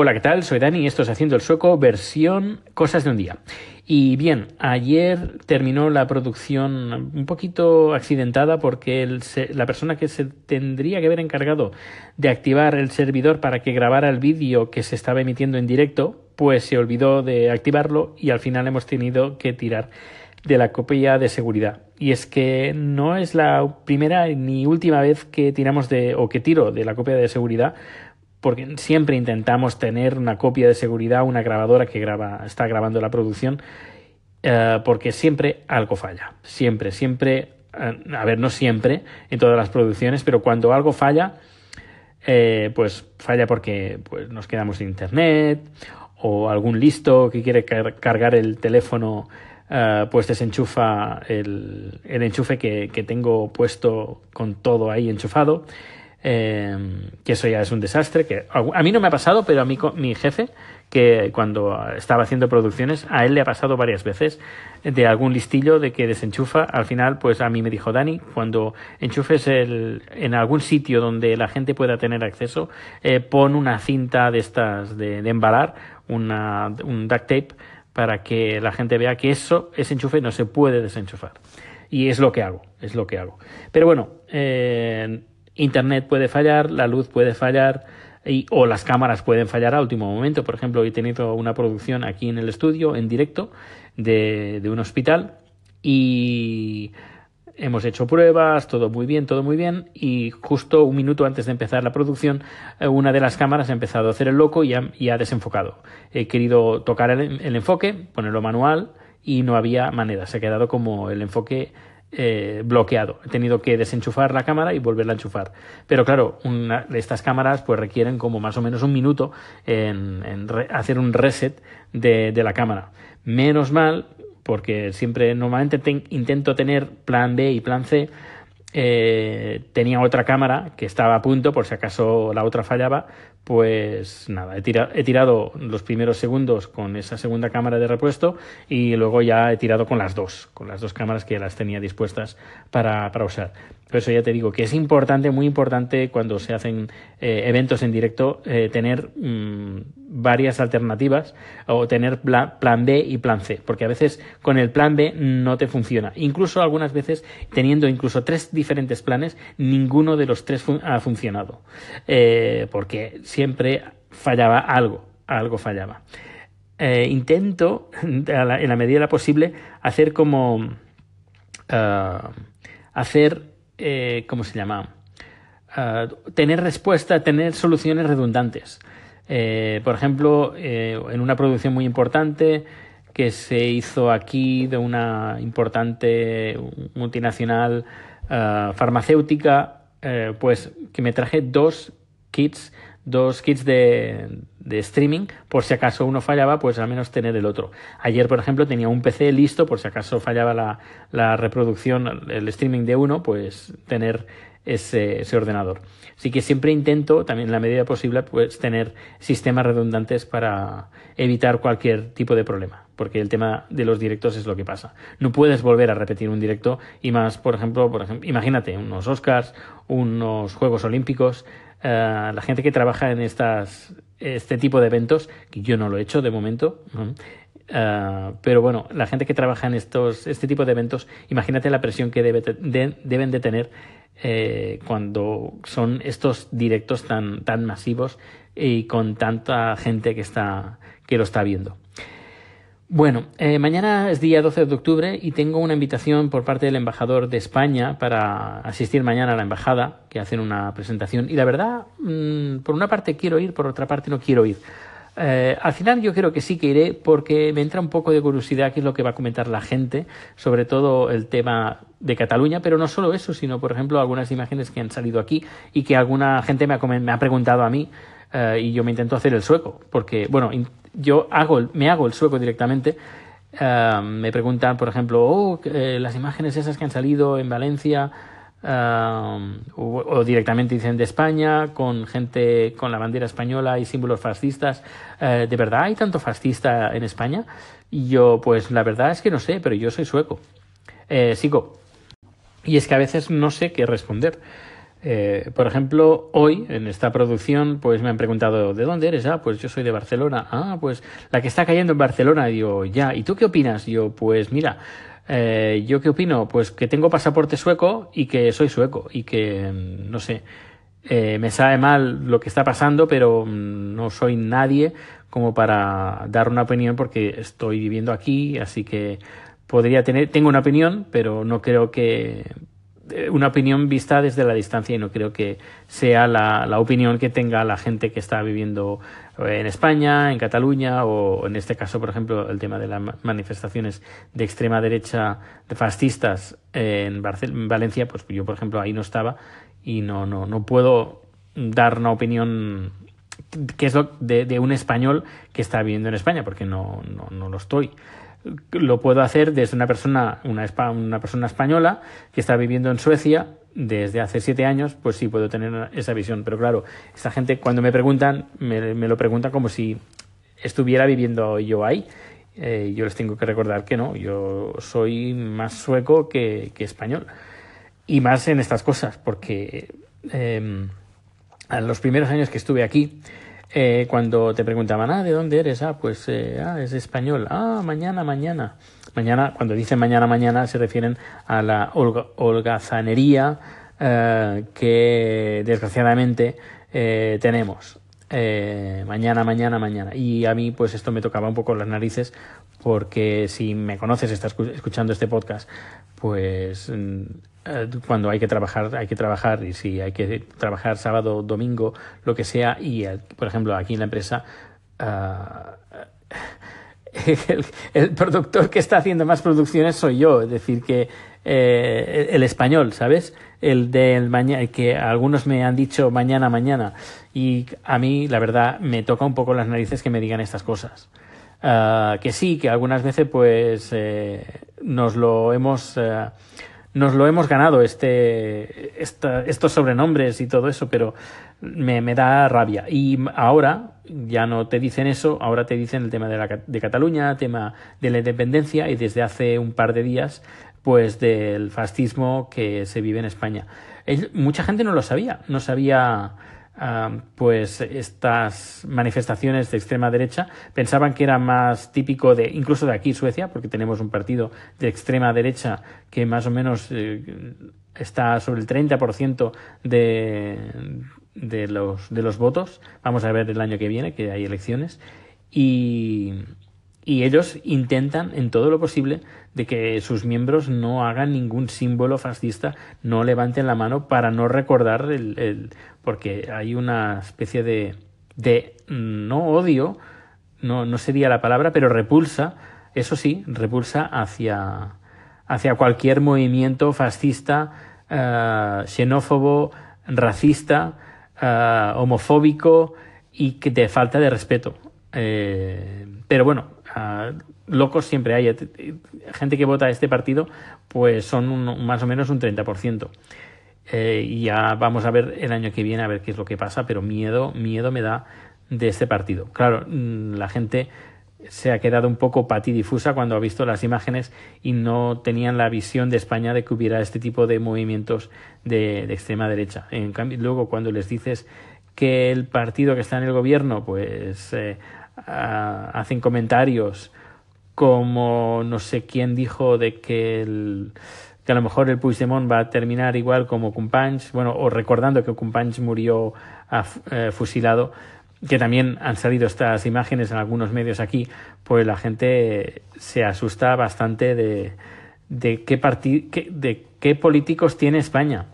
Hola, ¿qué tal? Soy Dani y esto es Haciendo el Sueco, versión Cosas de un día. Y bien, ayer terminó la producción un poquito accidentada porque la persona que se tendría que haber encargado de activar el servidor para que grabara el vídeo que se estaba emitiendo en directo, pues se olvidó de activarlo y al final hemos tenido que tirar de la copia de seguridad. Y es que no es la primera ni última vez que tiramos de o que tiro de la copia de seguridad porque siempre intentamos tener una copia de seguridad, una grabadora que graba, está grabando la producción, eh, porque siempre algo falla. Siempre, siempre, eh, a ver, no siempre en todas las producciones, pero cuando algo falla, eh, pues falla porque pues, nos quedamos sin internet o algún listo que quiere cargar el teléfono. pues desenchufa el, enchufe que tengo puesto con todo ahí enchufado Em, que eso ya es un desastre, que a mí no me ha pasado, pero a mí mi jefe, que cuando estaba haciendo producciones, a él le ha pasado varias veces de algún listillo de que desenchufa, al final pues a mí me dijo Dani, cuando enchufes el, en algún sitio donde la gente pueda tener acceso, eh, pon una cinta de estas de, embalar, una, un duct tape, para que la gente vea que eso, ese enchufe no se puede desenchufar. Y es lo que hago, es lo que hago. Pero bueno, eh, Internet puede fallar, la luz puede fallar y, o las cámaras pueden fallar a último momento. Por ejemplo, he tenido una producción aquí en el estudio, en directo, de, un hospital y hemos hecho pruebas, todo muy bien, todo muy bien, y justo un minuto antes de empezar la producción, eh, una de las cámaras ha empezado a hacer el loco y ha, desenfocado. He querido tocar el, el, enfoque, ponerlo manual, y no había manera, se ha quedado como el enfoque eh, bloqueado. He tenido que desenchufar la cámara y volverla a enchufar. Pero claro, estas cámaras pues requieren como más o menos un minuto en, hacer un reset de, la cámara. Menos mal, porque siempre normalmente intento tener plan B y plan C. Eh, tenía otra cámara que estaba a punto por si acaso la otra fallaba pues nada, he, he, tirado los primeros segundos con esa segunda cámara de repuesto y luego ya he tirado con las dos, con las dos cámaras que las tenía dispuestas para, para usar. Por eso ya te digo que es importante, muy importante cuando se hacen eh, eventos en directo, eh, tener mm, varias alternativas o tener plan, B y plan C, porque a veces con el plan B no te funciona. Incluso algunas veces, teniendo incluso tres diferentes planes, ninguno de los tres ha funcionado. Eh, porque siempre fallaba algo, algo fallaba. intento, en la medida de la posible, hacer como... Ah, hacer eh, ¿cómo se llama? Tener respuesta, tener soluciones redundantes. Eh, por ejemplo, eh, en una producción muy importante que se hizo aquí de una importante multinacional farmacéutica, pues que me traje dos kits, dos kits de, streaming, por si acaso uno fallaba, pues al menos tener el otro. Ayer, por ejemplo, tenía un PC listo, por si acaso fallaba la, la reproducción, el streaming de uno, pues tener ese, ese, ordenador. Así que siempre intento, también en la medida posible, pues tener sistemas redundantes para evitar cualquier tipo de problema, porque el tema de los directos es lo que pasa. No puedes volver a repetir un directo y más, por ejemplo, por ejemplo imagínate unos Oscars, unos Juegos Olímpicos, eh, la gente que trabaja en estas, este tipo de eventos, que yo no lo he hecho de momento, eh, pero bueno, la gente que trabaja en estos, este tipo de eventos, imagínate la presión que debe, deben de tener eh, cuando son estos directos tan, tan masivos y con tanta gente que, está, que lo está viendo. Bueno, eh, mañana es día 12 de octubre y tengo una invitación por parte del embajador de España para asistir mañana a la embajada, que hacen una presentación. Y la verdad, mm, por una parte quiero ir, por otra parte no quiero ir. Eh, al final yo creo que sí que iré porque me entra un poco de curiosidad qué es lo que va a comentar la gente, sobre todo el tema de Cataluña, pero no solo eso, sino por ejemplo algunas imágenes que han salido aquí y que alguna gente me ha, me ha preguntado a mí eh, y yo me intento hacer el sueco, porque bueno, yo hago, me hago el sueco directamente. Eh, me preguntan, por ejemplo, oh, eh, las imágenes esas que han salido en Valencia, eh, o, directamente dicen de España, con gente con la bandera española y símbolos fascistas. ¿De verdad hay tanto fascista en España? Y yo, pues la verdad es que no sé, pero yo soy sueco. sigo. Y es que a veces no sé qué responder. Eh, por ejemplo, hoy en esta producción, pues me han preguntado ¿de dónde eres? Ah, pues yo soy de Barcelona. Ah, pues la que está cayendo en Barcelona. Digo, ya. ¿Y tú qué opinas? Yo, pues mira, eh, ¿yo qué opino? Pues que tengo pasaporte sueco y que soy sueco y que, mm, no sé, eh, me sabe mal lo que está pasando, pero mm, no soy nadie como para dar una opinión porque estoy viviendo aquí, así que podría tener, tengo una opinión, pero no creo que una opinión vista desde la distancia y no creo que sea la, la, opinión que tenga la gente que está viviendo en España, en Cataluña o en este caso, por ejemplo, el tema de las manifestaciones de extrema derecha de fascistas en, Valencia, pues yo, por ejemplo, ahí no estaba y no, no, no puedo dar una opinión que es lo de, de, un español que está viviendo en España, porque no, no, no lo estoy lo puedo hacer desde una persona, una, una, persona española que está viviendo en Suecia desde hace siete años, pues sí puedo tener esa visión. Pero claro, esta gente cuando me preguntan, me, lo preguntan como si estuviera viviendo yo ahí. Eh, yo les tengo que recordar que no, yo soy más sueco que, español. Y más en estas cosas, porque en los primeros años que estuve aquí, eh, cuando te preguntaban, ah, ¿de dónde eres? Ah, pues, eh, ah, es español. Ah, mañana, mañana. Mañana, cuando dicen mañana, mañana, se refieren a la holgazanería eh, que desgraciadamente eh, tenemos. Eh, mañana, mañana, mañana. Y a mí, pues esto me tocaba un poco las narices, porque si me conoces, estás escuchando este podcast, pues mm, eh, cuando hay que trabajar, hay que trabajar, y si hay que trabajar sábado, domingo, lo que sea, y eh, por ejemplo aquí en la empresa, uh, el, productor que está haciendo más producciones soy yo, es decir, que eh, el español, ¿sabes? El del mañana, que algunos me han dicho mañana, mañana, y a mí, la verdad, me toca un poco las narices que me digan estas cosas. Uh, que sí, que algunas veces, pues, eh, nos lo hemos. Uh, nos lo hemos ganado este, esta, estos sobrenombres y todo eso, pero me, me, da rabia. Y ahora ya no te dicen eso, ahora te dicen el tema de, la, de Cataluña, tema de la independencia y desde hace un par de días, pues del fascismo que se vive en España. mucha gente no lo sabía, no sabía pues estas manifestaciones de extrema derecha pensaban que era más típico de incluso de aquí Suecia porque tenemos un partido de extrema derecha que más o menos eh, está sobre el 30% de, de los de los votos. Vamos a ver el año que viene que hay elecciones. Y y ellos intentan en todo lo posible de que sus miembros no hagan ningún símbolo fascista, no levanten la mano para no recordar el, porque hay una especie de, de no odio, no, no sería la palabra, pero repulsa, eso sí, repulsa hacia, hacia cualquier movimiento fascista, uh, xenófobo, racista, uh, homofóbico y que de falta de respeto. Eh, pero bueno, locos siempre hay. Gente que vota a este partido, pues son más o menos un 30%. Eh, y ya vamos a ver el año que viene a ver qué es lo que pasa, pero miedo, miedo me da de este partido. Claro, mm, la gente se ha quedado un poco patidifusa cuando ha visto las imágenes y no tenían la visión de España de que hubiera este tipo de movimientos de, de extrema derecha. En cambio, luego cuando les dices que el partido que está en el gobierno, pues eh, hacen comentarios como no sé quién dijo de que el que a lo mejor el Puigdemont va a terminar igual como Companys, bueno, o recordando que Companys murió uh, fusilado, que también han salido estas imágenes en algunos medios aquí, pues la gente se asusta bastante de, de qué, de qué políticos tiene España.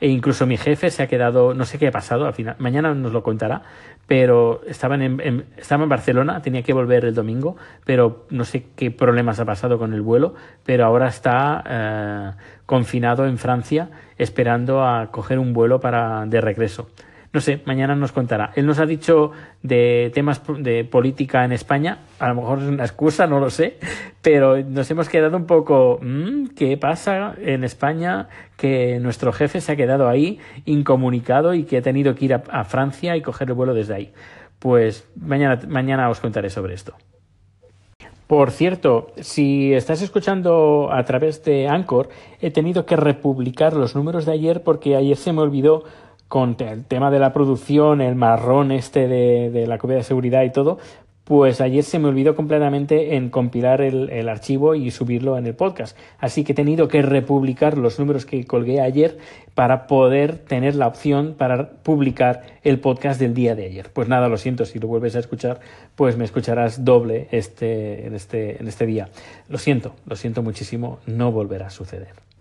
E incluso mi jefe se ha quedado, no sé qué ha pasado, mañana nos lo contará, pero estaban en, en, estaba en Barcelona, tenía que volver el domingo, pero no sé qué problemas ha pasado con el vuelo, pero ahora está eh, confinado en Francia esperando a coger un vuelo para de regreso. No sé, mañana nos contará. Él nos ha dicho de temas de política en España, a lo mejor es una excusa, no lo sé, pero nos hemos quedado un poco, mmm, ¿qué pasa en España? Que nuestro jefe se ha quedado ahí incomunicado y que ha tenido que ir a, a Francia y coger el vuelo desde ahí. Pues mañana, mañana os contaré sobre esto. Por cierto, si estás escuchando a través de Anchor, he tenido que republicar los números de ayer porque ayer se me olvidó con el tema de la producción, el marrón este de, de la copia de seguridad y todo, pues ayer se me olvidó completamente en compilar el, archivo y subirlo en el podcast. Así que he tenido que republicar los números que colgué ayer para poder tener la opción para publicar el podcast del día de ayer. Pues nada, lo siento, si lo vuelves a escuchar, pues me escucharás doble este, en, este, en este día. Lo siento, lo siento muchísimo, no volverá a suceder.